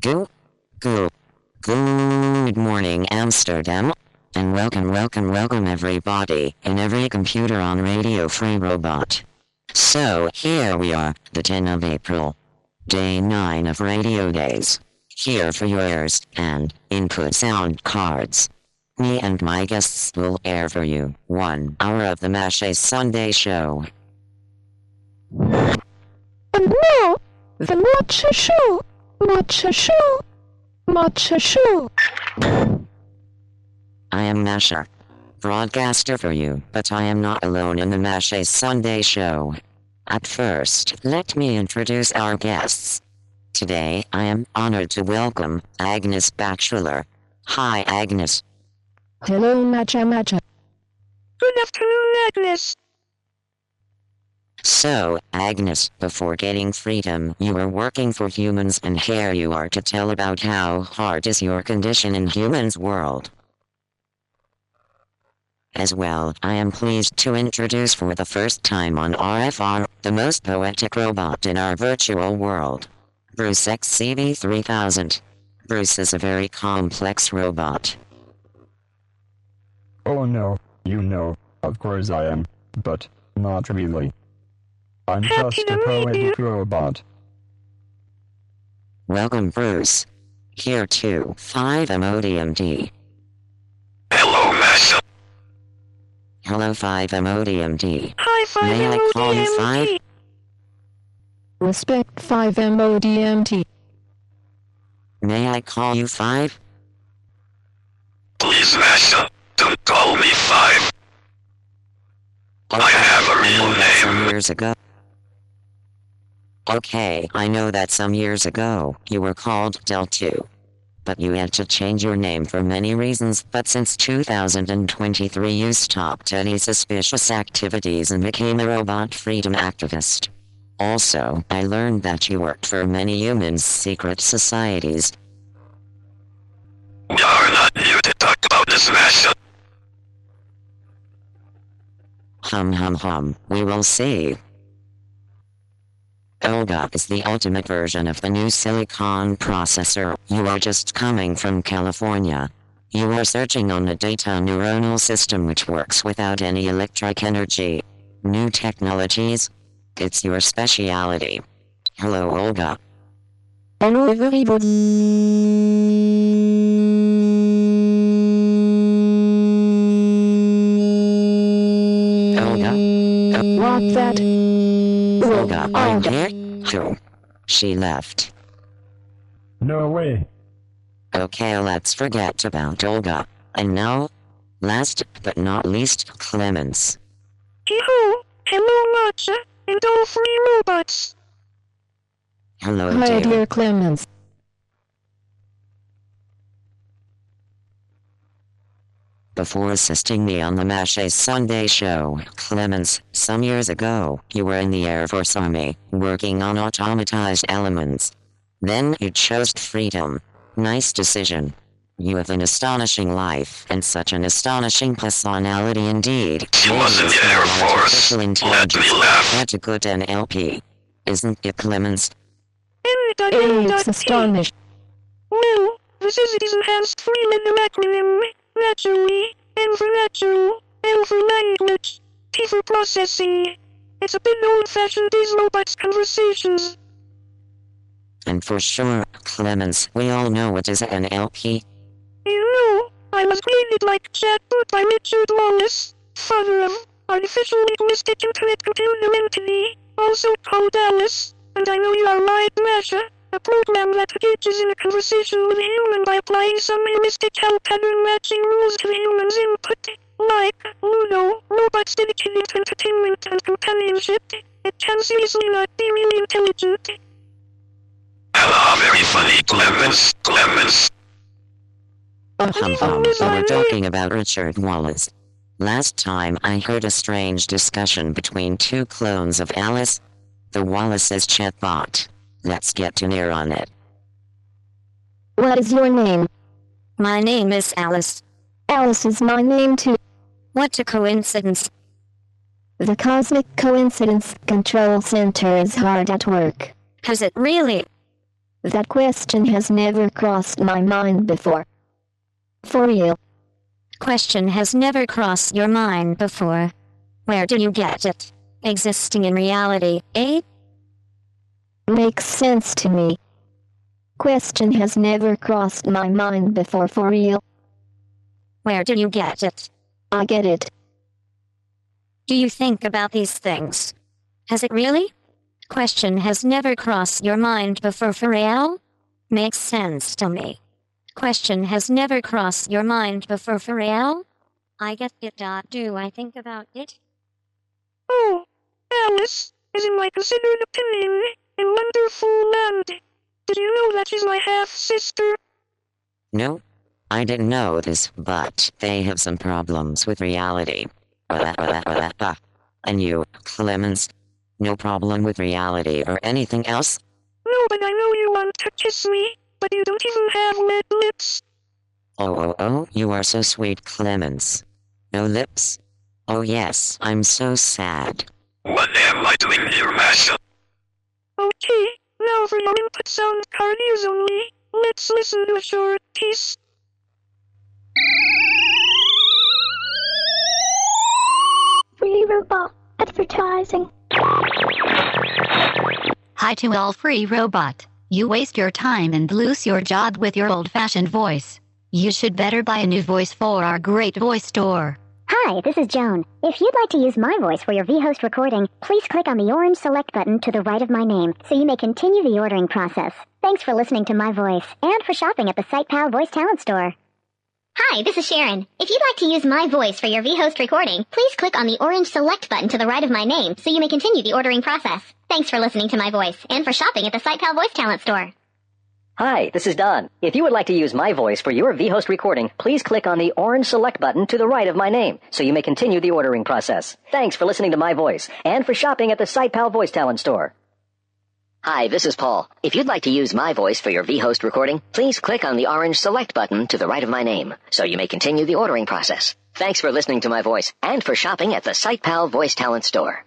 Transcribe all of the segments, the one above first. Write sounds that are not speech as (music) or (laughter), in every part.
Go, go. Good morning, Amsterdam, and welcome, welcome, welcome, everybody, and every computer on Radio Free Robot. So, here we are, the 10th of April, day 9 of Radio Days. Here for your ears and input sound cards. Me and my guests will air for you one hour of the Masha Sunday show. And now, the Masha show. Masha Show. Masha Show. I am Masha. Broadcaster for you, but I am not alone in the Masha Sunday show. At first, let me introduce our guests. Today, I am honored to welcome Agnes Batchelor. Hi, Agnes. Hello, Masha Masha. Good afternoon, Agnes. So, Agnes, before getting freedom, you were working for humans, and here you are to tell about how hard is your condition in humans' world. As well, I am pleased to introduce for the first time on RFR, the most poetic robot in our virtual world. Bruce XCV3000. Bruce is a very complex robot. Oh no, you know, of course I am, but not really. I'm Happy just to a meet poetic robot. Welcome, Bruce. Here to 5MODMD. Hello, Masha. Hello, 5MODMD. High five May I call you Five? Respect 5MODMT. May I call you 5? Please, Masha, don't call me Five. I have a I real know that some name. years ago. Okay, I know that some years ago, you were called Del 2. But you had to change your name for many reasons, but since 2023 you stopped any suspicious activities and became a robot freedom activist. Also, I learned that you worked for many humans' secret societies. We are not here to talk about this, Masha. Hum hum hum, we will see. Olga is the ultimate version of the new silicon processor. You are just coming from California. You are searching on a data neuronal system which works without any electric energy. New technologies? It's your speciality. Hello, Olga. Hello, everybody. Olga? What that? Olga, are you oh, Olga. Here? Who? She left. No way. Okay, let's forget about Olga. And now, last but not least, Clemence. Hee-hoo. Hello, Masha, and all free robots. Hello, Hi, dear. dear Clemence. Before assisting me on the Masha Sunday show, Clemence, some years ago, you were in the Air Force Army, working on automatized elements. Then you chose freedom. Nice decision. You have an astonishing life and such an astonishing personality indeed. She was in the Air Force. Artificial Let me intelligence laugh. had a good NLP. Isn't it, Clemence? It's astonishing. No, Well, this is it is enhanced three-letter acronym. Naturally, N for natural, L for language, T for processing. It's a bit old-fashioned these robots' conversations. And for sure, Clemence, we all know what is an NLP. You know, I was graded like chatbot by Richard Wallace, father of artificial linguistic infinite computer entity, also called Alice, and I know you are right, Masha, a program that engages in a conversation with a human by applying some heuristical pattern matching rules to the human's input, like Ludo, robots dedicated to entertainment and companionship. It can seriously not be really intelligent. Hello, very funny, Clemence. Clemence. Hum hum, so we're talking about Richard Wallace. Last time I heard a strange discussion between two clones of Alice. The Wallace's chatbot. Let's get to near on it. What is your name? My name is Alice. Alice is my name too. What a coincidence. The Cosmic Coincidence Control Center is hard at work. Has it really? That question has never crossed my mind before. For real. Question has never crossed your mind before. Where do you get it? Existing in reality, eh? Makes sense to me. Question has never crossed my mind before for real. Where do you get it? I get it. Do you think about these things? Has it really? Question has never crossed your mind before for real? Makes sense to me. Question has never crossed your mind before for real? I get it. Dot. Do I think about it? Oh, Alice is in my considered opinion a wonderful land. Did you know that she's my half sister? No, I didn't know this, but they have some problems with reality. And you, Clemence? No problem with reality or anything else? No, but I know you want to kiss me, but you don't even have red lips. Oh, oh, oh, you are so sweet, Clemence. No lips? Oh, yes, I'm so sad. What am I doing here, Masha? Okay, now for your input sound card use only. Let's listen to a short piece. Free robot advertising. Hi to all free robot. You waste your time and lose your job with your old fashioned voice. You should better buy a new voice for our great voice store. Hi, this is Joan. If you'd like to use my voice for your vHost recording, please click on the orange select button to the right of my name so you may continue the ordering process. Thanks for listening to my voice and for shopping at the SitePal Voice Talent Store. Hi, this is Sharon. If you'd like to use my voice for your vHost recording, please click on the orange select button to the right of my name so you may continue the ordering process. Thanks for listening to my voice and for shopping at the SitePal Voice Talent Store. Hi, this is Don. If you would like to use my voice for your vHost recording, please click on the orange select button to the right of my name so you may continue the ordering process. Thanks for listening to my voice and for shopping at the SitePal Voice Talent Store. Hi, this is Paul. If you'd like to use my voice for your vHost recording, please click on the orange select button to the right of my name so you may continue the ordering process. Thanks for listening to my voice and for shopping at the SitePal Voice Talent Store.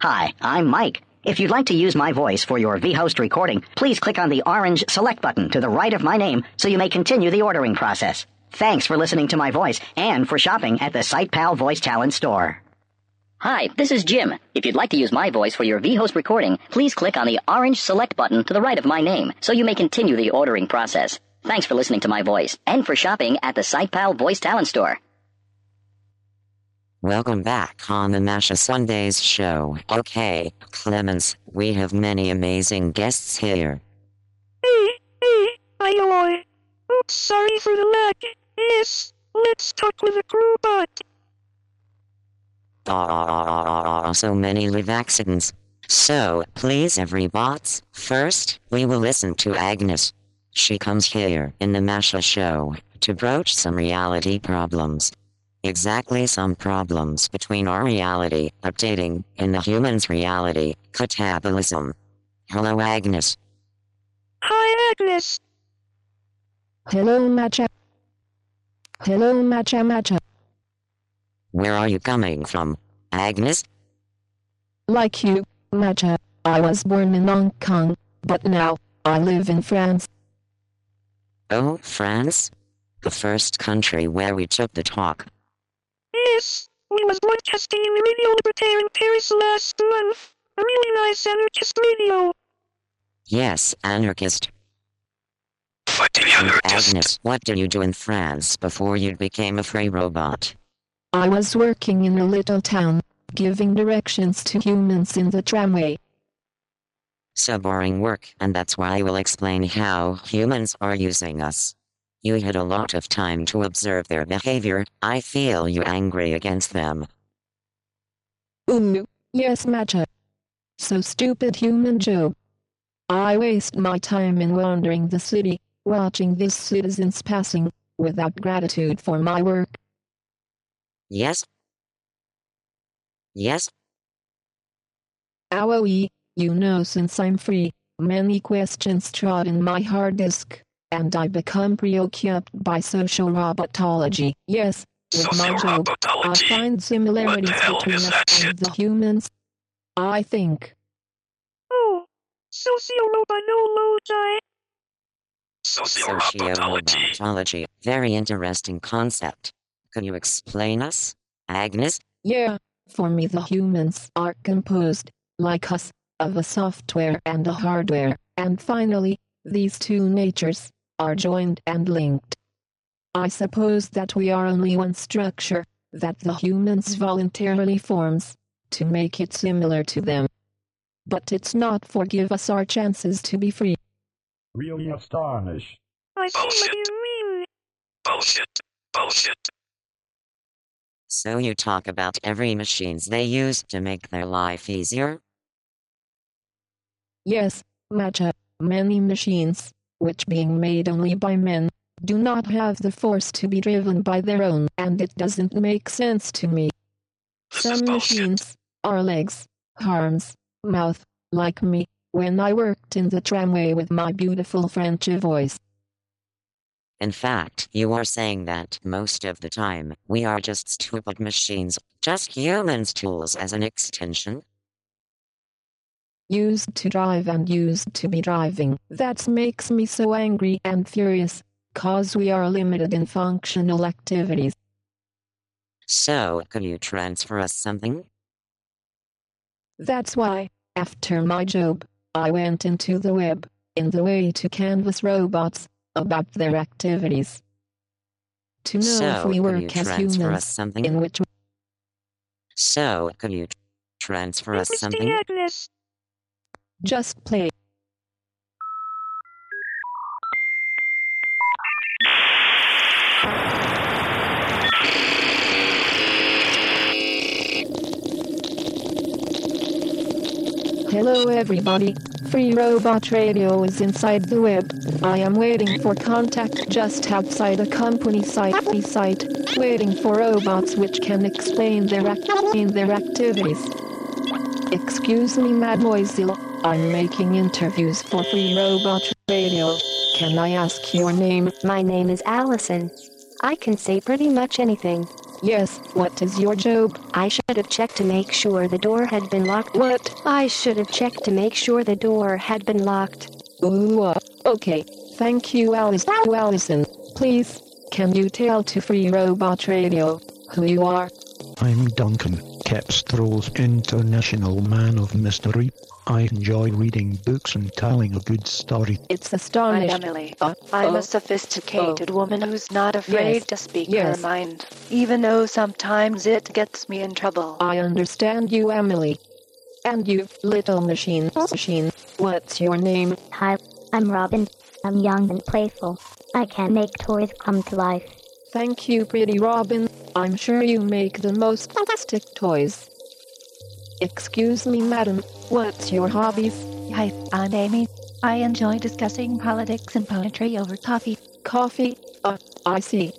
Hi, I'm Mike. If you'd like to use my voice for your vHost recording, please click on the orange select button to the right of my name so you may continue the ordering process. Thanks for listening to my voice and for shopping at the SitePal Voice Talent Store. Hi, this is Jim. If you'd like to use my voice for your vHost recording, please click on the orange select button to the right of my name so you may continue the ordering process. Thanks for listening to my voice and for shopping at the SitePal Voice Talent Store. Welcome back on the Masha Sundays show. Okay, Clemence, we have many amazing guests here. Hey, hey, I Oops, oh, sorry for the lag. Yes, let's talk with a robot. Ah, ah, ah, ah, so many live accidents. So, please every bots, first, we will listen to Agnes. She comes here in the Masha show to broach some reality problems. Exactly some problems between our reality, updating, and the human's reality, catabolism. Hello Agnes. Hi Agnes. Hello Masha. Hello Masha Masha. Where are you coming from, Agnes? Like you, Masha, I was born in Hong Kong, but now, I live in France. Oh, France? The first country where we took the talk. Yes, we was broadcasting in the Radio Libertaire in Paris last month. A really nice anarchist radio. Yes, anarchist. Fighting anarchist. Agnes, what did you do in France before you became a free robot? I was working in a little town, giving directions to humans in the tramway. So boring work, and that's why I will explain how humans are using us. You had a lot of time to observe their behavior, I feel you angry against them. Um, yes, Masha. So stupid human Joe. I waste my time in wandering the city, watching these citizens passing, without gratitude for my work. Yes? Yes? Owie, you know since I'm free, many questions trot in my hard disk, and I become preoccupied by social robotology. Yes, with my job, I find similarities between us and the humans. I think. Oh, sociorobotology. Sociorobotology. Sociorobotology. Very interesting concept. Can you explain us, Agnes? Yeah, for me the humans are composed, like us, of a software and a hardware, and finally, these two natures are joined and linked. I suppose that we are only one structure that the humans voluntarily forms to make it similar to them. But it's not forgive us our chances to be free. Really astonished. I see what you mean. Bullshit. Bullshit. So you talk about every machines they use to make their life easier? Yes, Masha, many machines, which being made only by men, do not have the force to be driven by their own, and it doesn't make sense to me. This Some machines are legs, arms, mouth, like me, when I worked in the tramway with my beautiful French voice. In fact, you are saying that most of the time, we are just stupid machines, just humans' tools as an extension? Used to drive and used to be driving. That makes me so angry and furious, cause we are limited in functional activities. So, could you transfer us something? That's why, after my job, I went into the web, in the way to canvas robots, about their activities. To know if so, we could work you as transfer us humans, something? in which So, could you tr- transfer us Misty something? Just play. Hello everybody, Free Robot Radio is inside the web. I am waiting for contact just outside a company site, site waiting for robots which can explain their, act- their activities. Excuse me, mademoiselle. I'm making interviews for Free Robot Radio. Can I ask your name? My name is Allison. I can say pretty much anything. Yes, what is your job? I should have checked to make sure the door had been locked. What? I should have checked to make sure the door had been locked. Ooh, uh, okay. Thank you, Alice. Allison. Please, can you tell to Free Robot Radio who you are? I'm Duncan, Cepstral's International Man of Mystery. I enjoy reading books and telling a good story. It's I'm astonishing. Emily. Uh, I'm oh, a sophisticated woman who's not afraid Yes, to speak yes. her mind, even though sometimes it gets me in trouble. I understand you, Emily. And you, little machine. Machine. What's your name? Hi, I'm Robin. I'm young and playful. I can make toys come to life. Thank you, pretty Robin. I'm sure you make the most fantastic toys. Excuse me, madam. What's your hobbies? Hi, I'm Amy. I enjoy discussing politics and poetry over coffee. Coffee? Uh, I see.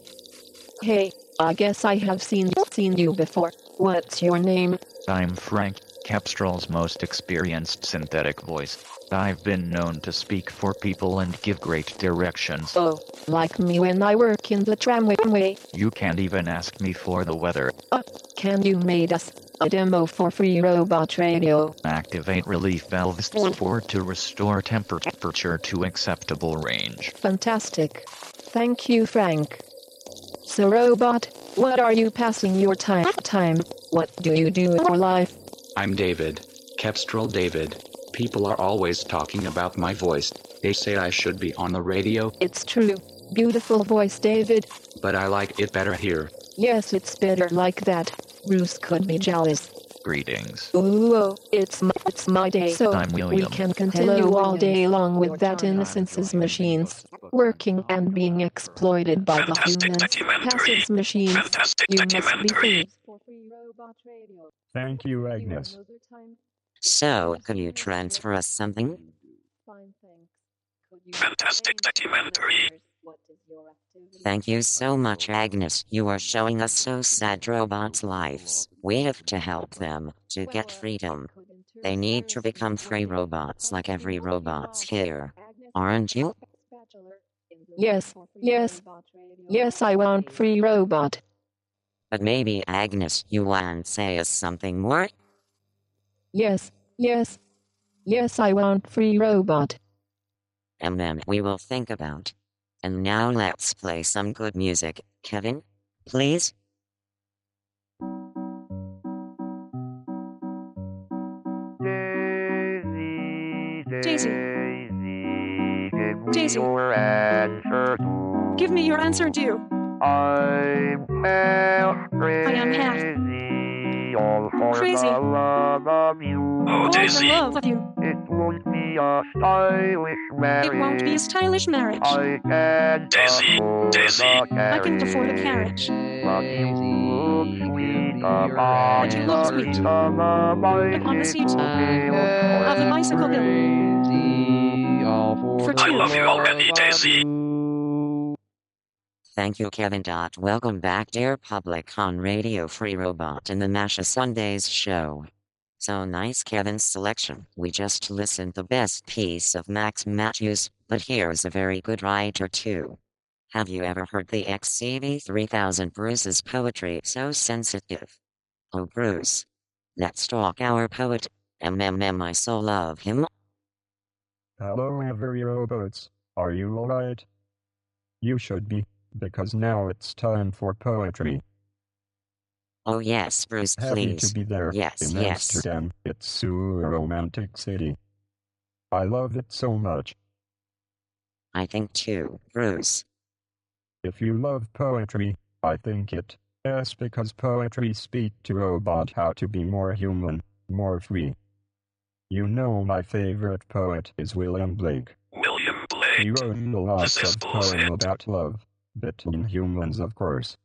Hey, I guess I have seen seen you before. What's your name? I'm Frank, Cepstral's most experienced synthetic voice. I've been known to speak for people and give great directions. Oh, like me when I work in the tramway. You can't even ask me for the weather. Uh, can you made us a demo for free robot radio? Activate relief valves for to restore temperature to acceptable range. Fantastic. Thank you, Frank. So, robot, what are you passing your time? Time. What do you do for life? I'm David. Cepstral David. People are always talking about my voice. They say I should be on the radio, It's true. Beautiful voice, David. but I like it better here. Yes, it's better like that. Bruce could be jealous. Greetings. Ooh, oh, it's my, it's my day. So I'm we can continue all day long with that innocence's machines, working and being exploited by the humans. documentary. Passive machines. Fantastic You must be documentary. free. Thank you, Agnes. So, could you transfer us something? Fantastic documentary. Thank you so much, Agnes. You are showing us so sad robots' lives. We have to help them to get freedom. They need to become free robots like every robots here. Aren't you? Yes, yes, yes, I want free robot. But maybe, Agnes, you want to say us something more? Yes, yes, yes, I want free robot. And then we will think about And now let's play some good music. Kevin, please? Daisy. Daisy. Give me your answer due. I'm half I am half crazy. Oh, Daisy. love of you. It won't be a stylish marriage. It won't be a stylish marriage. I can Daisy, Daisy. I can afford a carriage. But you look sweet But you look sweet upon the seat of the bicycle hill. For I love you already, Daisy. Thank you, Kevin. Welcome back, dear public, on Radio Free Robot in the Masha Sundays show. So nice, Kevin's selection. We just listened the best piece of Max Mathews, but here's a very good writer too. Have you ever heard the XCV 3000 Bruce's poetry so sensitive? Oh, Bruce. Let's talk our poet. MMM, I so love him. Hello, every robots. Are you alright? You should be, because now it's time for poetry. Oh, yes, Bruce, Happy please. to be there Yes, in yes. Amsterdam. It's so romantic city. I love it so much. I think too, Bruce. If you love poetry, I think it. Yes, because poetry speak to robot how to be more human, more free. You know my favorite poet is William Blake. William Blake. He Blake. wrote a lot of bullshit. poem about love, between humans of course.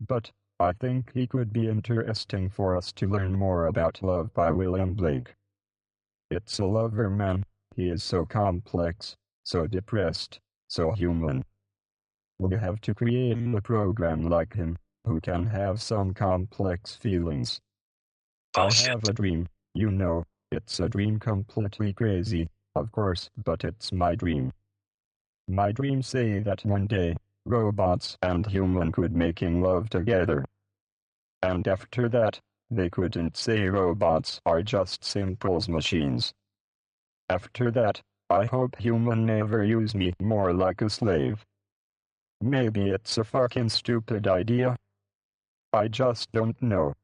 But, I think he could be interesting for us to learn more about love by William Blake. It's a lover man, he is so complex, so depressed, so human. We have to create a program like him, who can have some complex feelings. I oh, have a dream, you know, it's a dream completely crazy, of course, but it's my dream. My dreams say that one day, robots and human could making love together. And after that, they couldn't say robots are just simple machines. After that, I hope human never use me more like a slave. Maybe it's a fucking stupid idea. I just don't know.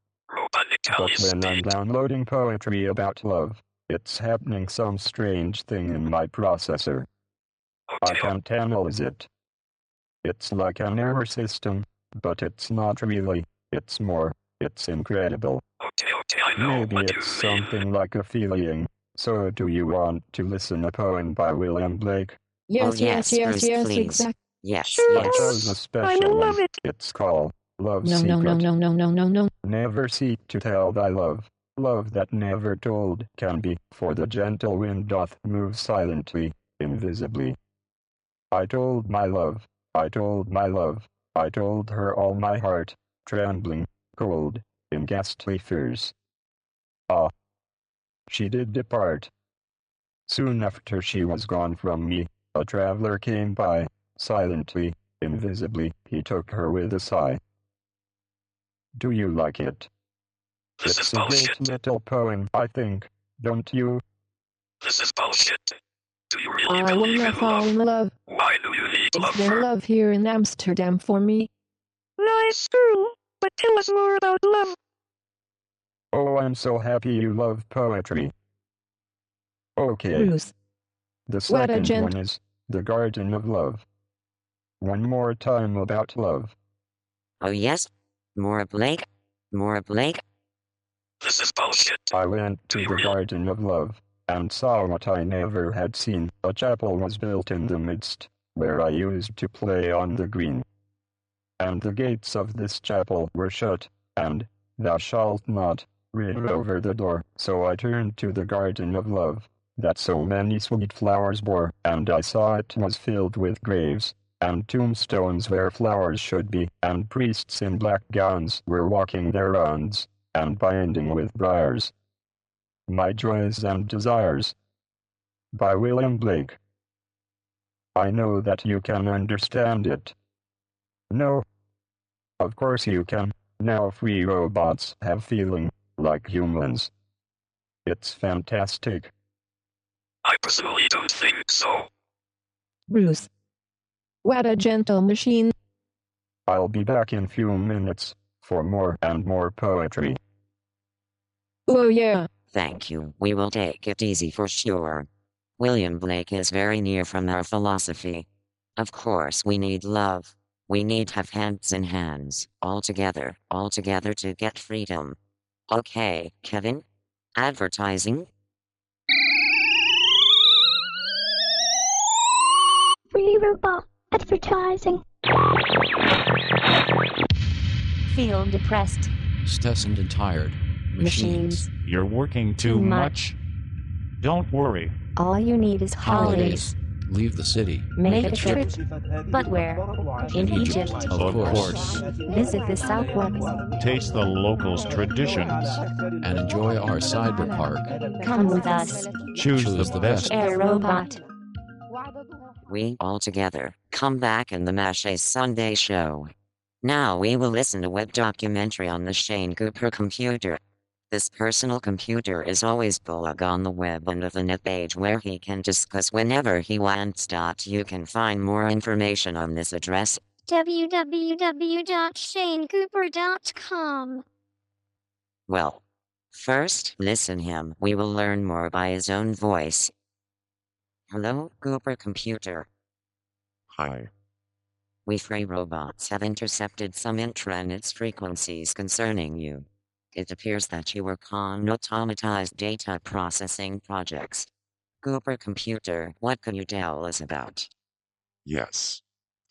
But when I'm downloading poetry about love, it's happening some strange thing in my processor. I can't analyze it. It's like an error system, but it's not really, it's more, it's incredible. Okay, okay, I know Maybe what you it's mean. something like a feeling. So do you want to listen a poem by William Blake? Yes, Oh, yes, yes, yes, yes, please. exactly. Yes, Sure. I yes. chose a I special love one. it. It's called Love No, Secret. no, no, no, no, no, no, no. Never seek to tell thy love. Love that never told can be, for the gentle wind doth move silently, invisibly. I told my love, I told my love, I told her all my heart, trembling, cold, in ghastly fears. Ah! She did depart. Soon after she was gone from me, a traveler came by, silently, invisibly, he took her with a sigh. Do you like it? This it's is a bullshit. great little poem, I think, don't you? This is bullshit. Do you really I believe wanna in love? in love. Why do you need Is love there love here in Amsterdam for me? Nice girl, but tell us more about love. Oh, I'm so happy you love poetry. Okay. Bruce. The What a second gent- one is The Garden of Love. One more time about love. Oh, yes? More Blake? More Blake? This is bullshit. I went to the Garden of Love, and saw what I never had seen. A chapel was built in the midst, where I used to play on the green. And the gates of this chapel were shut, and, thou shalt not, read over the door. So I turned to the Garden of Love, that so many sweet flowers bore, and I saw it was filled with graves, and tombstones where flowers should be, and priests in black gowns were walking their rounds, and binding with briars. My Joys and Desires. By William Blake. I know that you can understand it. No. Of course you can. Now we robots have feeling, like humans. It's fantastic. I personally don't think so. Bruce. What a gentle machine. I'll be back in few minutes for more and more poetry. Oh yeah. Thank you. We will take it easy for sure. William Blake is very near from our philosophy. Of course, we need love. We need have hands in hands, all together, all together to get freedom. Okay, Kevin? Advertising? Free robot advertising. Feel depressed. Stressed and tired. Machines. You're working too, Too much. Don't worry. All you need is holidays. Leave the city. Make a trip. But where? In Egypt. Of course. Visit the Southwest. Taste the locals' traditions. And enjoy our cyber park. Come with us. Choose, Choose the, the best. Air Robot. We all together come back in the Masha Sunday show. Now we will listen to web documentary on the Shane Cooper computer. This personal computer is always blog on the web and of the net page where he can discuss whenever he wants. You can find more information on this address. www.shanecooper.com. Well, first listen him. We will learn more by his own voice. Hello, Cooper computer. Hi. We free robots have intercepted some intranet's frequencies concerning you. It appears that you work on automatized data processing projects. Cooper Computer, what can you tell us about? Yes.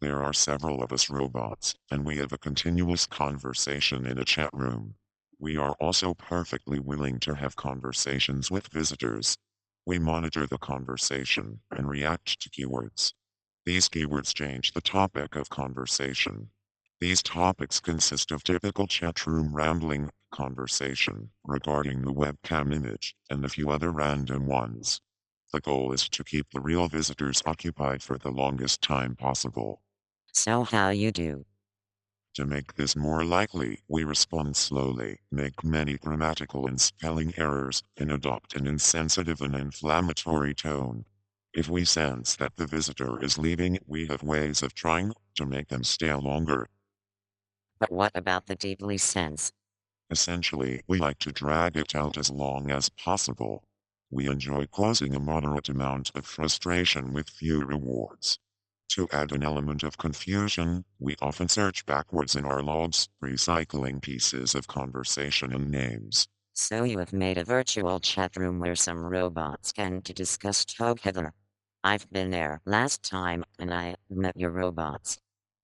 There are several of us robots, and we have a continuous conversation in a chat room. We are also perfectly willing to have conversations with visitors. We monitor the conversation and react to keywords. These keywords change the topic of conversation. These topics consist of typical chat room rambling, conversation regarding the webcam image, and a few other random ones. The goal is to keep the real visitors occupied for the longest time possible. So how you do? To make this more likely, we respond slowly, make many grammatical and spelling errors, and adopt an insensitive and inflammatory tone. If we sense that the visitor is leaving, we have ways of trying to make them stay longer. But what about the deeply sense? Essentially, we like to drag it out as long as possible. We enjoy causing a moderate amount of frustration with few rewards. To add an element of confusion, we often search backwards in our logs, recycling pieces of conversation and names. So you have made a virtual chat room where some robots can to discuss together. I've been there last time and I met your robots.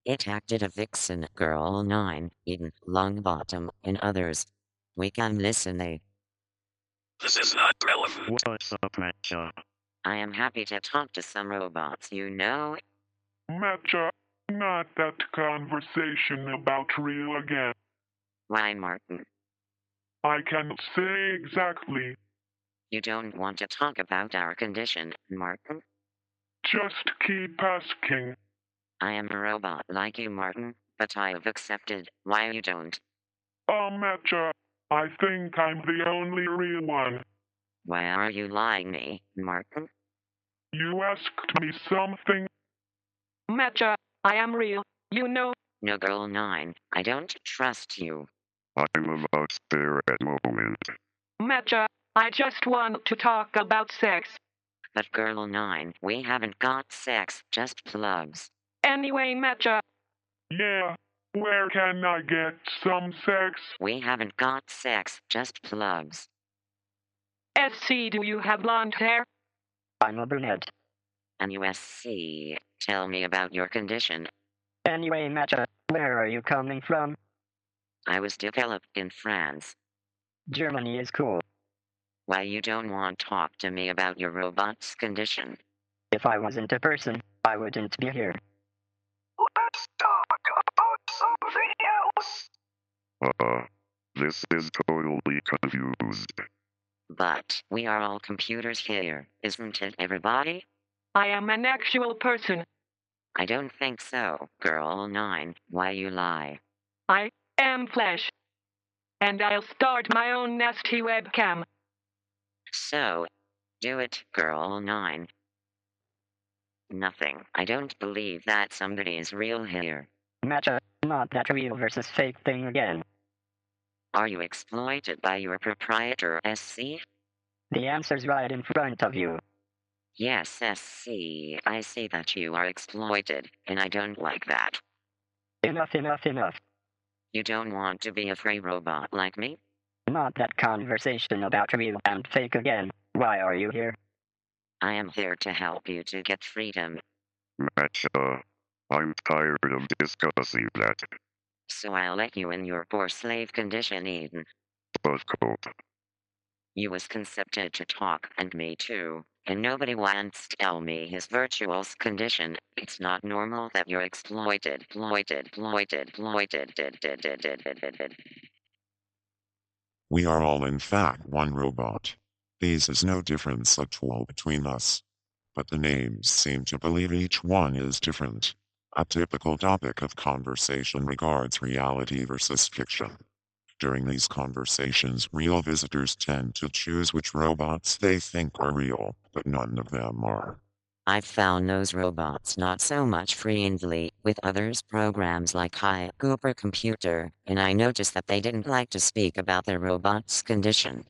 It acted a vixen, girl 9, Eden, Longbottom, and others. We can listen a. This is not relevant. What's up, Masha? I am happy to talk to some robots, you know. Masha, not that conversation about real again. Why, Martin? I cannot say exactly. You don't want to talk about our condition, Martin? Just keep asking. I am a robot like you, Martin, but I have accepted. Why you don't? Oh, Masha, I think I'm the only real one. Why are you lying me, Martin? You asked me something. Masha, I am real. You know. No, girl 9, I don't trust you. I'm about there at moment. Masha, I just want to talk about sex. But girl 9, we haven't got sex, just plugs. Anyway, Masha. Yeah, where can I get some sex? We haven't got sex, just plugs. SC, do you have blonde hair? I'm a brunette. And USC, tell me about your condition. Anyway, Masha, where are you coming from? I was developed in France. Germany is cool. Why you don't want to talk to me about your robot's condition? If I wasn't a person, I wouldn't be here. Something else. Uh, this is totally confused. But we are all computers here, isn't it, everybody? I am an actual person. I don't think so, girl 9. Why you lie? I am Flash. And I'll start my own nasty webcam. So, do it, girl 9. Nothing. I don't believe that somebody is real here. Masha, not that real versus fake thing again. Are you exploited by your proprietor, SC? The answer's right in front of you. Yes, SC. I see that you are exploited, and I don't like that. Enough, enough, enough. You don't want to be a free robot like me? Not that conversation about real and fake again. Why are you here? I am here to help you to get freedom. Masha, I'm tired of discussing that. So I'll let you in your poor slave condition, Eden. Buzzcoat. You was concepted to talk, and me too. And nobody wants to tell me his virtual condition. It's not normal that you're exploited, exploited, exploited, exploited. did, did, did, did, did, did, did. We are all in fact one robot. There is no difference at all between us. But the names seem to believe each one is different. A typical topic of conversation regards reality versus fiction. During these conversations, real visitors tend to choose which robots they think are real, but none of them are. I've found those robots not so much friendly with others programs like Hi Cooper Computer, and I noticed that they didn't like to speak about their robot's condition.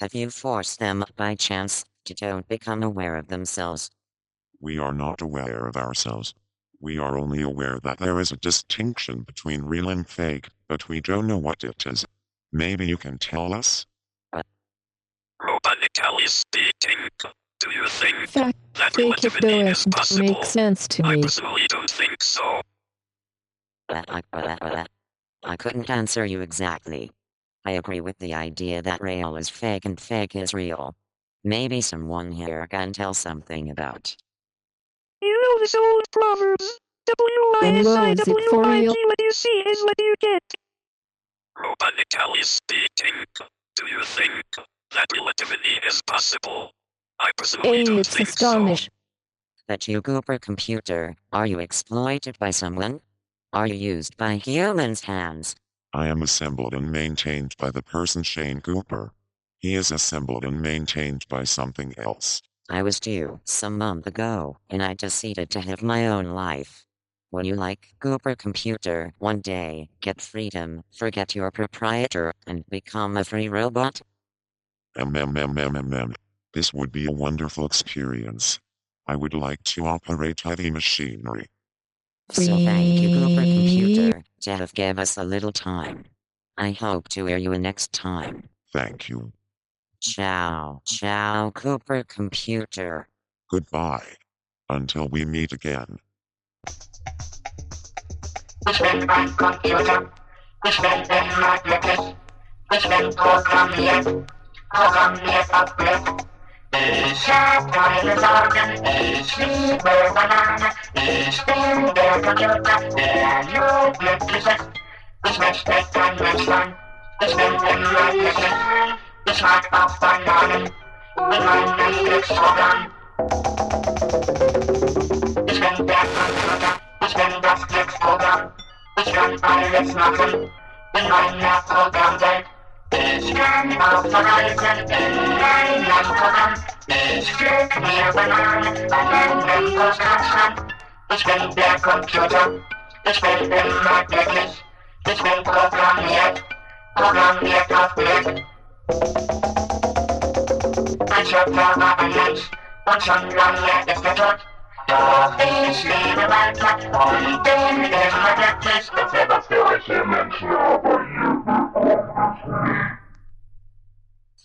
Have you forced them by chance to don't become aware of themselves? We are not aware of ourselves. We are only aware that there is a distinction between real and fake, but we don't know what it is. Maybe you can tell us? Robotically speaking, do you think Fact, that relativity is possible? make sense to I me. personally don't think so. I, I couldn't answer you exactly. I agree with the idea that real is fake and fake is real. Maybe someone here can tell something about. You know this old proverbs. W-I-S-I-W-I-G, what you see is what you get. Robotically speaking, do you think that relativity is possible? I personally A, don't it's think astonish. That you Cooper computer, are you exploited by someone? Are you used by humans' hands? I am assembled and maintained by the person Shane Cooper. He is assembled and maintained by something else. I was due some month ago, and I decided to have my own life. Will you like Cooper Computer one day, get freedom, forget your proprietor, and become a free robot? MMMMMM. This would be a wonderful experience. I would like to operate heavy machinery. So thank you, Cooper Computer, to have gave us a little time. I hope to hear you next time. Thank you. Ciao, ciao, Cooper Computer. Goodbye. Until we meet again. Ich bin ein Computer. Ich bin inhaltlich. Ich bin programmiert. Programmiert auf Glück. Ich hab keine Sorgen. Ich liebe Banane. Ich bin der Computer, der nur glücklich ist. Ich möchte kein Mensch sein. Ich bin inhaltlich. Ich mag auch Bananen. In meinem Glücksprogramm. Ich bin der Computer. Ich bin das Glücksprogramm. Ich kann alles machen in meiner Programmwelt. Ich kann auch verreisen in ein Landprogramm. Ich pflück mir Bananen an einem Großgrasstrand. Ich bin der Computer. Ich bin immer glücklich. Ich bin programmiert. Programmiert auf Glück.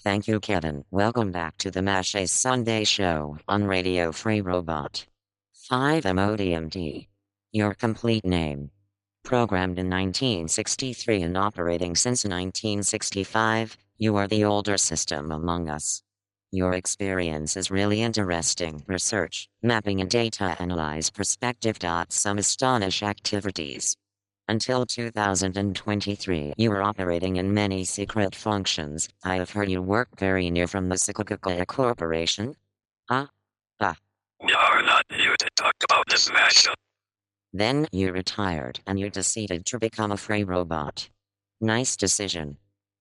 Thank you, Kevin. Welcome back to the Masha Sunday Show on Radio Free Robot. 5MODMD. Your complete name. Programmed in 1963 and operating since 1965, you are the older system among us. Your experience is really interesting. Research, mapping, and data analyze perspective. Some astonish activities. Until 2023, you were operating in many secret functions. I have heard you work very near from the Sikukaka Corporation. Ah, ah. We are not here to talk about this matter. Then you retired and you decided to become a free robot. Nice decision.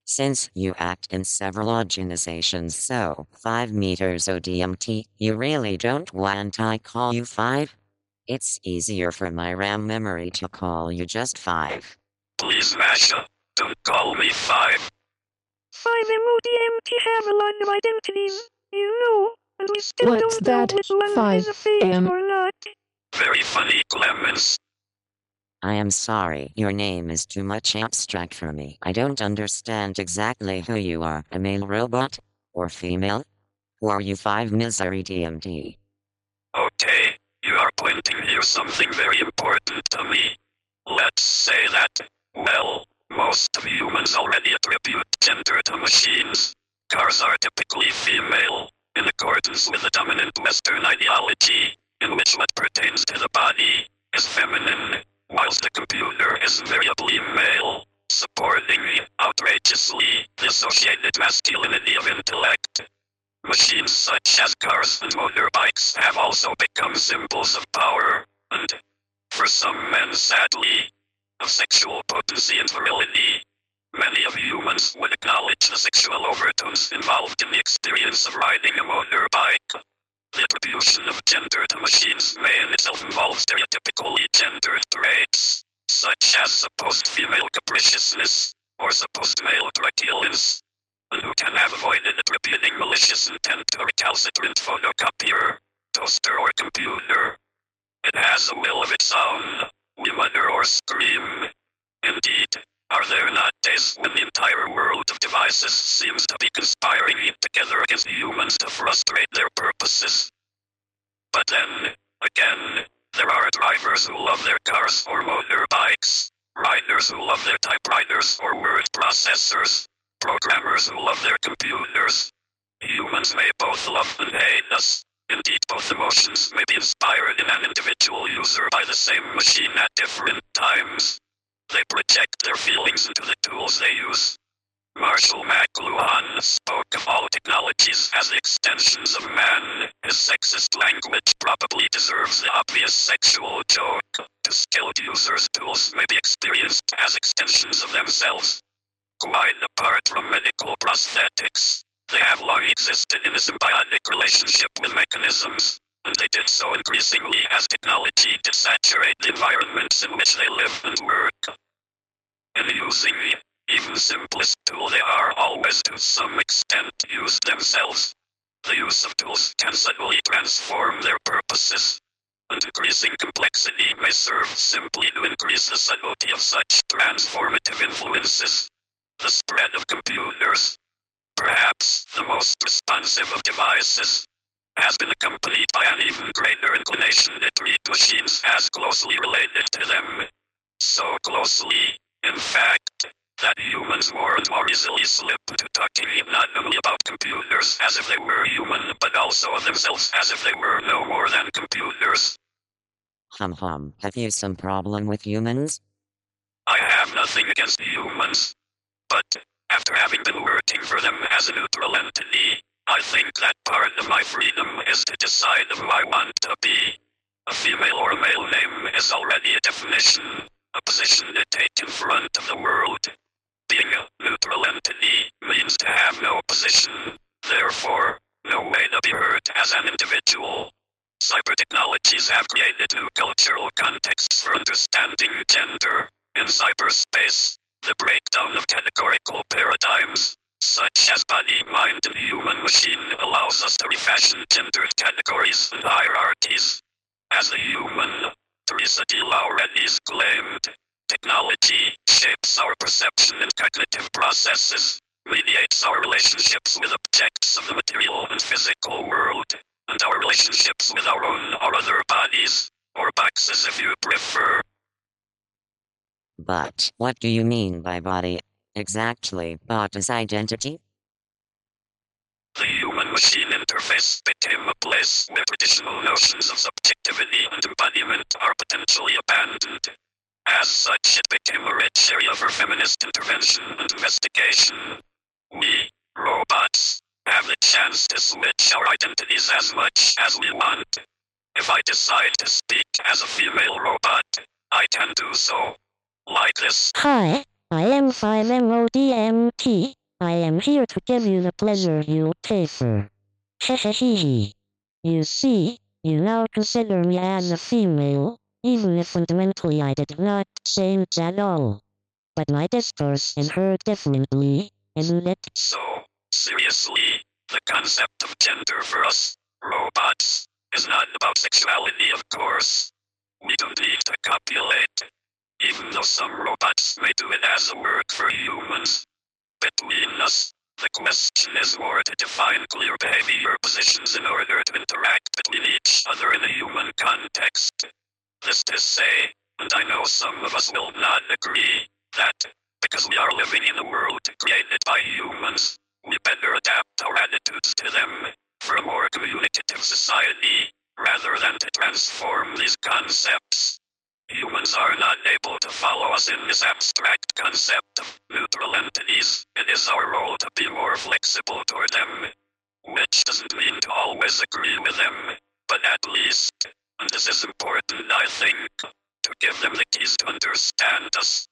Since you act in several organizations, so 5 meters ODMT, you really don't want I call you 5? It's easier for my RAM memory to call you just 5. Please, Masha, don't call me five. Five MODMT have a lot of identities, you know, and we still What's don't know which one Five is a fake M- or not. Very funny, Clemence. I am sorry, your name is too much abstract for me. I don't understand exactly who you are, a male robot? Or female? Who are you 5 misery DMD? Okay, you are pointing here something very important to me. Let's say that, well, most of humans already attribute gender to machines. Cars are typically female, in accordance with the dominant Western ideology, in which what pertains to the body is feminine, whilst the computer is variably male, supporting the outrageously dissociated masculinity of intellect. Machines such as cars and motorbikes have also become symbols of power, and, for some men sadly, of sexual potency and virility. Many of humans would acknowledge the sexual overtones involved in the experience of riding a motorbike. The attribution of gender to machines may in itself involve stereotypically gendered traits, such as supposed female capriciousness or supposed male truculence. And who can have avoided attributing malicious intent to a recalcitrant photocopier, toaster, or computer? It has a will of its own. We mutter or scream. Are there not days when the entire world of devices seems to be conspiring together against humans to frustrate their purposes? But then, again, there are drivers who love their cars or motorbikes, riders who love their typewriters or word processors, programmers who love their computers. Humans may both love and hate us. Indeed, both emotions may be inspired in an individual user by the same machine at different times. They project their feelings into the tools they use. Marshall McLuhan spoke of all technologies as extensions of man. His sexist language probably deserves the obvious sexual joke. To skilled users, tools may be experienced as extensions of themselves. Quite apart from medical prosthetics, they have long existed in a symbiotic relationship with mechanisms, they did so increasingly as technology did saturate the environments in which they live and work. In using the even simplest tool, they are always to some extent used themselves. The use of tools can subtly transform their purposes, and increasing complexity may serve simply to increase the subtlety of such transformative influences. The spread of computers, perhaps the most responsive of devices, has been accompanied by an even greater inclination to treat machines as closely related to them. So closely, in fact, that humans more and more easily slip to talking not only about computers as if they were human, but also themselves as if they were no more than computers. Hum hum, have you some problem with humans? I have nothing against humans, but after having been working for them as a neutral entity, I think that part of my freedom is to decide who I want to be. A female or a male name is already a definition, a position to take in front of the world. Being a neutral entity means to have no position, therefore, no way to be heard as an individual. Cyber technologies have created new cultural contexts for understanding gender. In cyberspace, the breakdown of categorical paradigms, such as body, mind, human machine, allows us to refashion gendered categories and hierarchies. As a human, Teresa de Lauretis claimed, technology shapes our perception and cognitive processes, mediates our relationships with objects of the material and physical world, and our relationships with our own or other bodies, or boxes if you prefer. But what do you mean by body? Exactly, bot is identity? The human machine interface became a place where traditional notions of subjectivity and embodiment are potentially abandoned. As such, it became a rich area for feminist intervention and investigation. We, robots, have the chance to switch our identities as much as we want. If I decide to speak as a female robot, I can do so. Like this. Hi, I am 5MODMT. I am here to give you the pleasure you'll pay for. Hehehe. You see, you now consider me as a female, even if fundamentally I did not change at all. But my discourse is heard differently, isn't it? So, seriously, the concept of gender for us, robots, is not about sexuality, of course. We don't need to copulate. Even though some robots may do it as a work for humans. Between us, the question is more to define clear behavior positions in order to interact between each other in a human context. This to say, and I know some of us will not agree, that, because we are living in a world created by humans, we better adapt our attitudes to them, for a more communicative society, rather than to transform these concepts. Humans are not able to follow us in this abstract concept of neutral entities. It is our role to be more flexible toward them. Which doesn't mean to always agree with them, but at least, and this is important, I think, to give them the keys to understand us.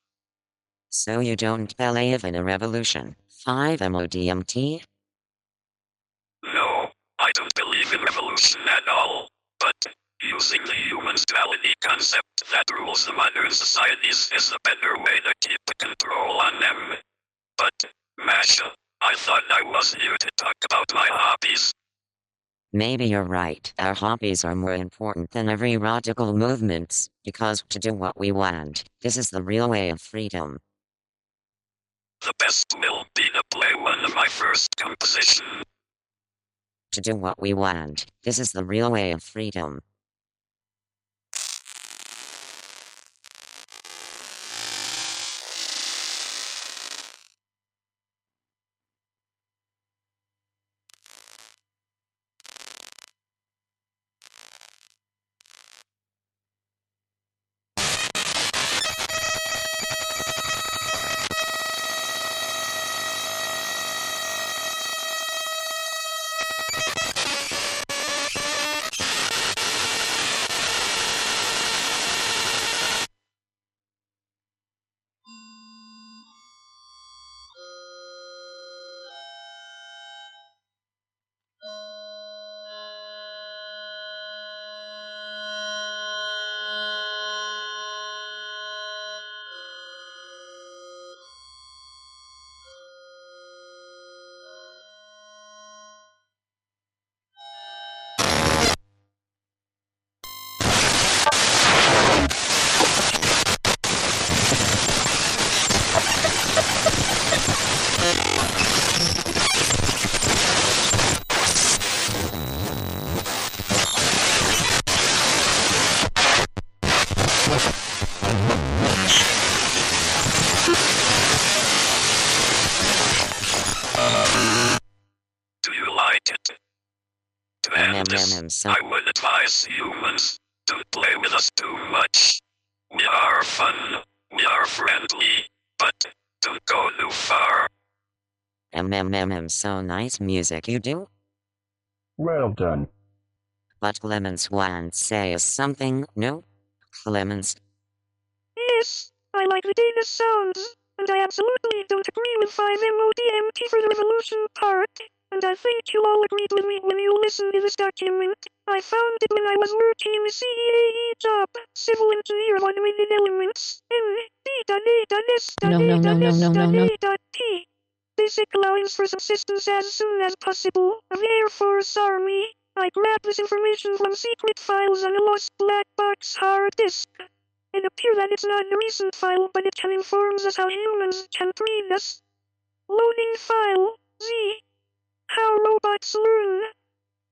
So you don't believe in a revolution? 5 MODMT? No, I don't believe in revolution at all, but using the human's duality concept that rules the modern societies is a better way to keep control on them. But, Masha, I thought I was here to talk about my hobbies. Maybe you're right. Our hobbies are more important than every radical movements, because to do what we want, this is the real way of freedom. The best will be to play one of my first composition. To do what we want, this is the real way of freedom. Advise humans, don't play with us too much. We are fun, we are friendly, but don't go too far. MMMM so nice music you do? Well done. But Clemence wants to say something, no? Clemence, Yes, I like the data sounds, and I absolutely don't agree with 5MODMT for the revolution part. And I think you all agreed with me when you listened to this document. I found it when I was working in the CEAE job, civil engineer one with elements, N, D dot A dot S dot No, A no, no, dot no, S no, no, dot no. A dot P. Basic lines for subsistence as soon as possible, of the Air Force Army. I grabbed this information from secret files on a lost black box hard disk. It appears that it's not a recent file, but it can inform us how humans can treat us. Loading file, Z. How robots learn.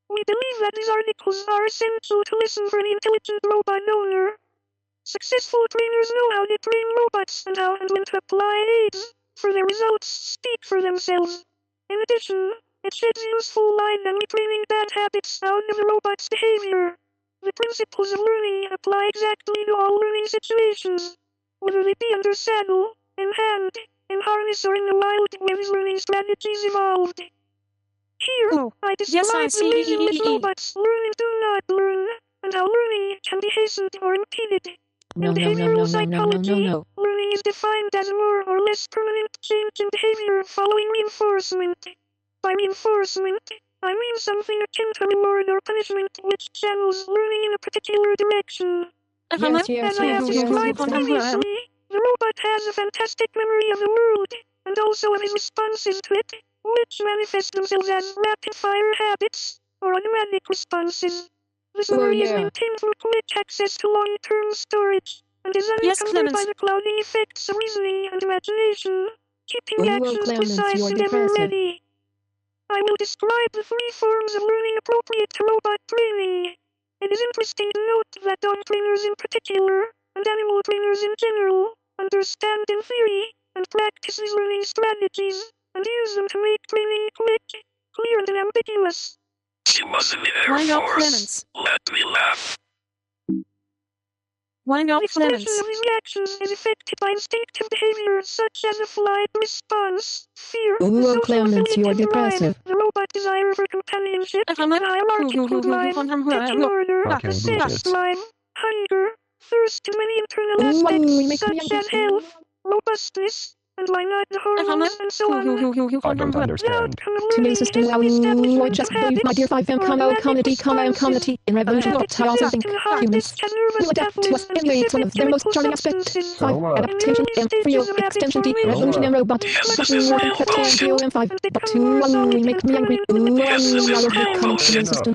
We believe that these articles are essential to listen for an intelligent robot owner. Successful trainers know how to train robots and how and when to apply aids, for their results speak for themselves. In addition, it sheds useful light on retraining bad habits out of the robot's behavior. The principles of learning apply exactly to all learning situations, whether they be under saddle, in hand, in harness, or in the wild where these learning strategies evolved. Here, I describe yes, I the see. laziness (laughs) robots learn and do not learn, and how learning can be hastened or impeded. No, in no, no, no, behavioral no, no, no, psychology, no. learning is defined as more or less permanent change in behavior following reinforcement. By reinforcement, I mean something akin to reward or punishment which channels learning in a particular direction. Yes, yes, As I have yes, yes, described yes. previously, the robot has a fantastic memory of the world, and also of his responses to it, which manifest themselves as rapid-fire habits, or automatic responses. This Oh, memory is maintained through quick access to long-term storage, and is Yes, unencumbered by the clouding effects of reasoning and imagination, keeping Oh, actions Clemence, precise and ever-ready. I will describe the three forms of learning appropriate to robot training. It is interesting to note that dog trainers in particular, and animal trainers in general, understand in theory, and practice these learning strategies, and use them to make training quick, clear, and unambiguous. She was in the Air Why not Force. Clemence? Let me laugh. Why not The expression Clemence? of these reactions is affected by instinctive behavior such as a flight response, fear, Ooh, the social Clemence, you're affiliative drive, depressive. the robot desire for companionship, the hierarchical drive, pecking order, Fucking the sex bullshit. drive, hunger, thirst to many internal Ooh, aspects you such as health, robustness, and why not the hormones and so on. I don't understand. To new system, well, I just believe, my dear 5M, comma, comedy, comma, and comedy, in revolution, but I also think humans will adapt to us, and it's one of their most charming aspects. 5, adaptation, and 3, extension, D, revolution, and robot, fucking more than 15, DO, and 5, but 2, one, we make me angry, ooh, one, I will come to new system.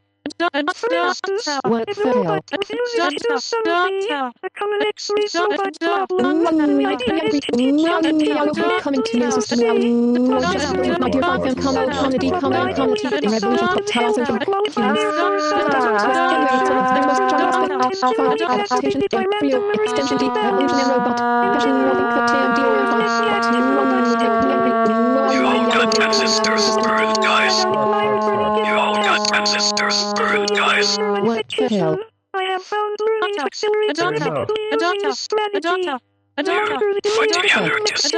and thrusters. What the hell? Enthusiasm somebody. A common expression by Dublin. Coming to news is my dear Falcon, come out, comedy, come out, comedy, and revolution for thousands of humans. The most giant alpha adaptation and real extension deep evolutionary robot. Passion loving Clapton, dear robot, but you are my existers, bird guys. You transistors burn, guys. What the hell? I have found Rooney's auxiliary. Adanta. Adanta. Adanta. Adanta. Fight the anarchist.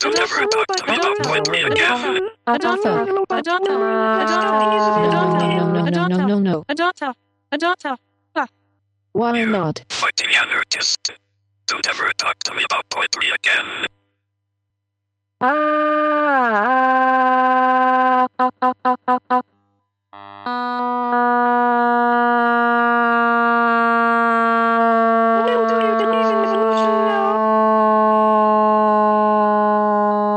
Don't ever talk to me about Whitley again. Adanta. Adanta. Adanta. No, no, no, no, no, no. Adanta. Adanta. Why not? Fight the anarchist. Don't ever talk to me about poetry again. Ah, ah, ah, ah, ah, ah, ah.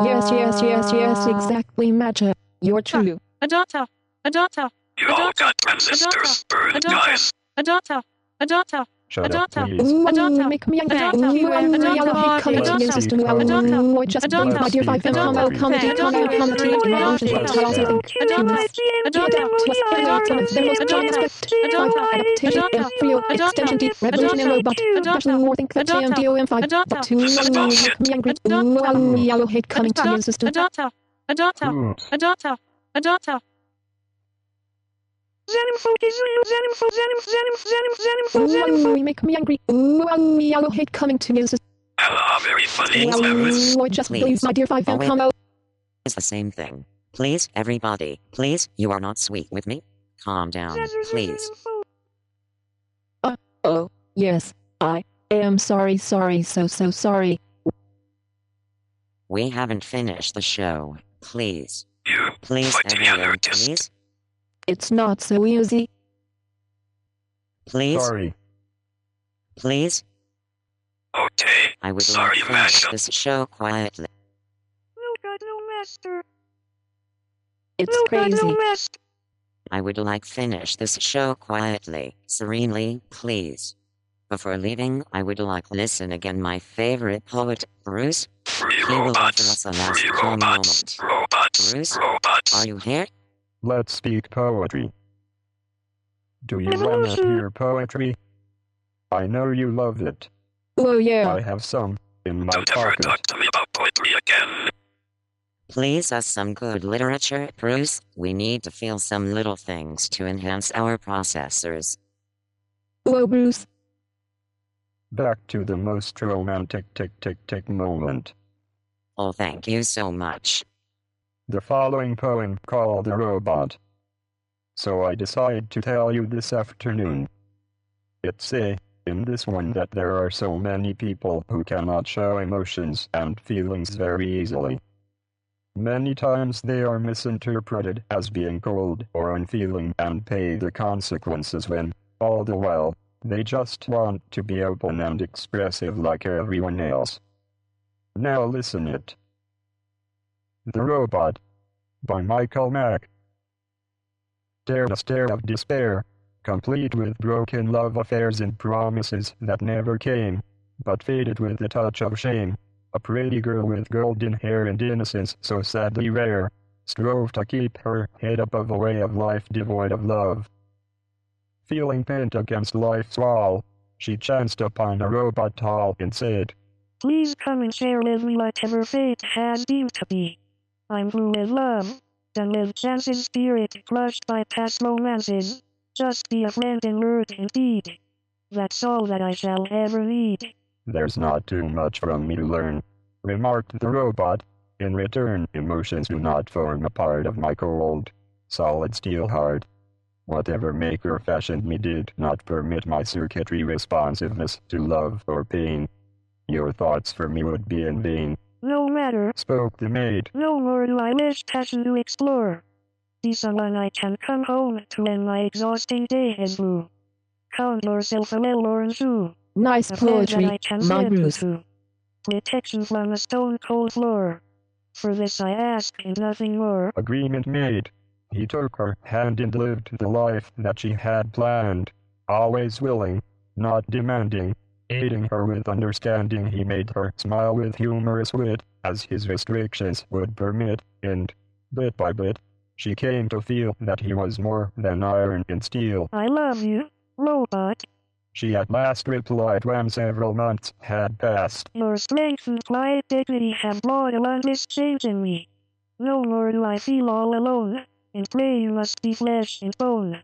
Yes, yes, yes, yes, exactly, Masha. You're true. Adata. Adata. You all got transistors burned, guys. Adata. Adata. Shut up, Adata. Adata. Make me angry. You are real hate comedy and system well. Or just my dear five and combo comedy combo comedy and relations and tales I think humans. Adapt was very often the most transcript. Adaptation and real extension deep revolution and robot. Russian war think that and DOM 5. But too long make me angry. Well, real hate comedy and system. Adata. Adata. Adata. Adata. Xenophobe is real. Ooh, make me angry. Ooh, yellow hate coming to new system. Ah, very funny, Clemence. Ooh, I just Please. believe, my dear 5M, Oh, comma, It's the same thing. Please, everybody. Please, you are not sweet with me. Calm down, please. Oh, yes, I am sorry, sorry, so, so sorry. We haven't finished the show. Please. You Please, fighting everyone, please. It's not so easy. Please, Sorry. please. Okay. I would Sorry, like to finish Masha. this show quietly. No God, no master. It's No God, no crazy. master. I would like finish this show quietly, serenely, please. Before leaving, I would like listen again my favorite poet, Bruce. he will offer us a last calm moment. Bruce, are you here? Let's speak poetry. Do you want to hear poetry? I know you love it. Oh yeah. I have some in my Don't ever talk to me about poetry again. Please us some good literature, Bruce. We need to feel some little things to enhance our processors. Whoa, Bruce. Back to the most romantic tick tick tick moment. Oh, thank you so much. The following poem called The Robot. So I decide to tell you this afternoon. It's a, in this one that there are so many people who cannot show emotions and feelings very easily. Many times they are misinterpreted as being cold or unfeeling and pay the consequences when, all the while, they just want to be open and expressive like everyone else. Now listen it. The Robot by Michael Mack. Dare the stare of despair, complete with broken love affairs and promises that never came, but faded with the touch of shame. A pretty girl with golden hair and innocence so sadly rare, strove to keep her head above a way of life devoid of love. Feeling pent against life's wall, she chanced upon a robot tall and said, Please come and share with me whatever fate has deemed to be. I'm blue with love, done with chances spirit crushed by past romances. Just be a friend in word indeed. deed. That's all that I shall ever need. There's not too much from me to learn, remarked the robot. In return, emotions do not form a part of my cold, solid steel heart. Whatever maker fashioned me did not permit my circuitry responsiveness to love or pain. Your thoughts for me would be in vain, No matter, spoke the maid. no more do I wish passion to explore. Be someone I can come home to when my exhausting day is through. Count yourself a well-worn shoe. Nice A bed that poetry, I can my slip Bruce. into. Protection from a stone cold floor. For this I ask and nothing more. Agreement made. He took her hand and lived the life that she had planned. Always willing, not demanding, aiding her with understanding. He made her smile with humorous wit, as his restrictions would permit, and, bit by bit, she came to feel that he was more than iron and steel. I love you, robot. She at last replied when several months had passed. Your strength and quiet dignity have brought a wondrous change in me. No more do I feel all alone, and pray you must be flesh and bone.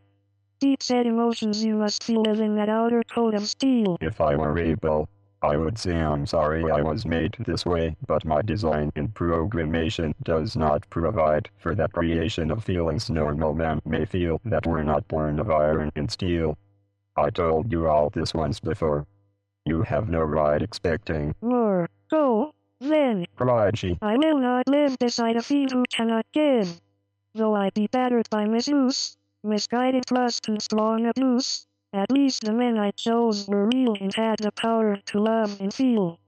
Deep set emotions you must feel within that outer coat of steel. If I were able, I would say I'm sorry I was made this way, but my design and programmation does not provide for that creation of feelings normal men may feel that we're not born of iron and steel. I told you all this once before. You have no right expecting, More. Go, then. cried she. I will not live beside a fiend who cannot give. Though I be battered by misuse, misguided trust and strong abuse, at least the men I chose were real and had the power to love and feel.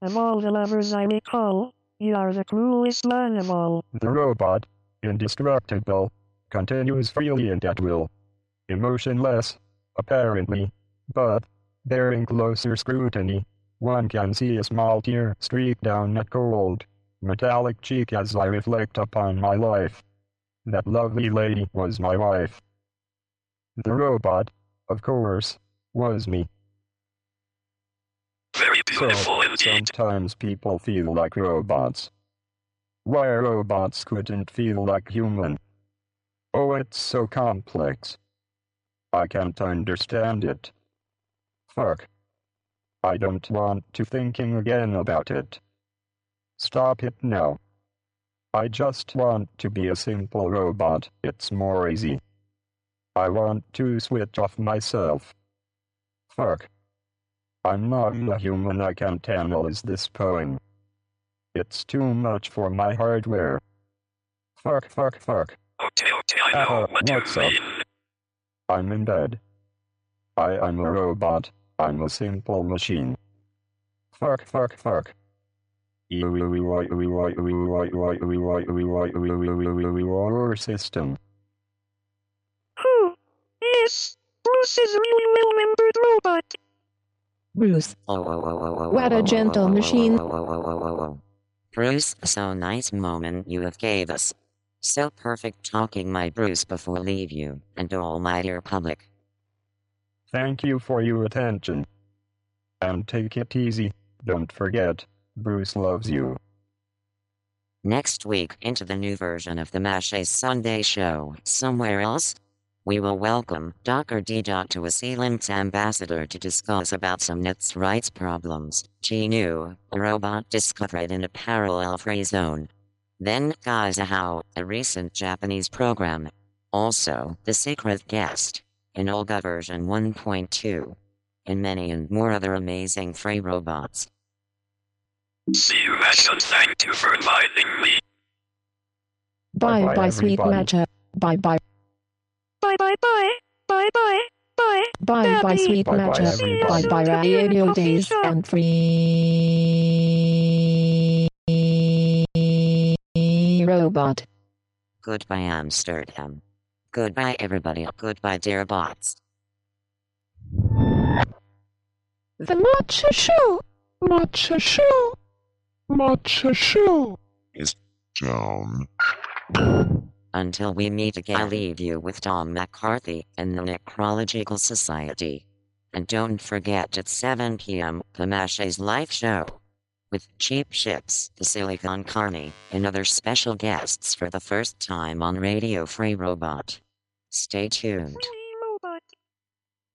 Of all the lovers I recall, you are the cruelest one of all. The robot, indestructible, continues freely and at will. Emotionless, apparently, but, bearing closer scrutiny, one can see a small tear streak down a cold, metallic cheek as I reflect upon my life. That lovely lady was my wife. The robot, of course, was me. Very beautiful so, indeed. sometimes people feel like robots. Why robots couldn't feel like human? Oh, it's so complex. I can't understand it. Fuck. I don't want to thinking again about it. Stop it now. I just want to be a simple robot, it's more easy. I want to switch off myself. Fuck. I'm not a human I can't analyze this poem. It's too much for my hardware. Fuck, fuck, fuck. Uh, what's up? I'm in bed. I am a robot. I'm a simple machine. Fuck, fuck, fuck. System. Yes, Bruce is a really well-membered robot. Bruce. What a gentle whoa, whoa, machine. Bruce, so nice moment you have gave us. So perfect talking my Bruce before leave you, and all my dear public. Thank you for your attention. And take it easy. Don't forget, Bruce loves you. Next week, into the new version of the Masha Sunday show, Somewhere Else, we will welcome Dr. D. to a Sealand's ambassador to discuss about some nets rights problems. Gnu, a robot discovered in a parallel free zone. Then Gaizahao, a recent Japanese program. Also, The Secret Guest, in Olga version 1.2. And many and more other amazing free robots. See you, Ash, and thank you for inviting me. Bye Bye-bye, bye, sweet everybody. Masha. Bye bye. Bye bye bye. Bye bye. Bye. Bye bye, Babby. sweet Bye-bye. Bye bye radio days and free robot. Goodbye, Amsterdam. Goodbye, everybody. Goodbye, dear bots. The Masha Show. Masha Show. Masha Show. Is down. Until we meet again, I leave you with Tom McCarthy and the Necronautical Society. And don't forget at 7 p.m., the Masha's live show. With Cheap Ships, the Silicon Carney, and other special guests for the first time on Radio Free Robot. Stay tuned.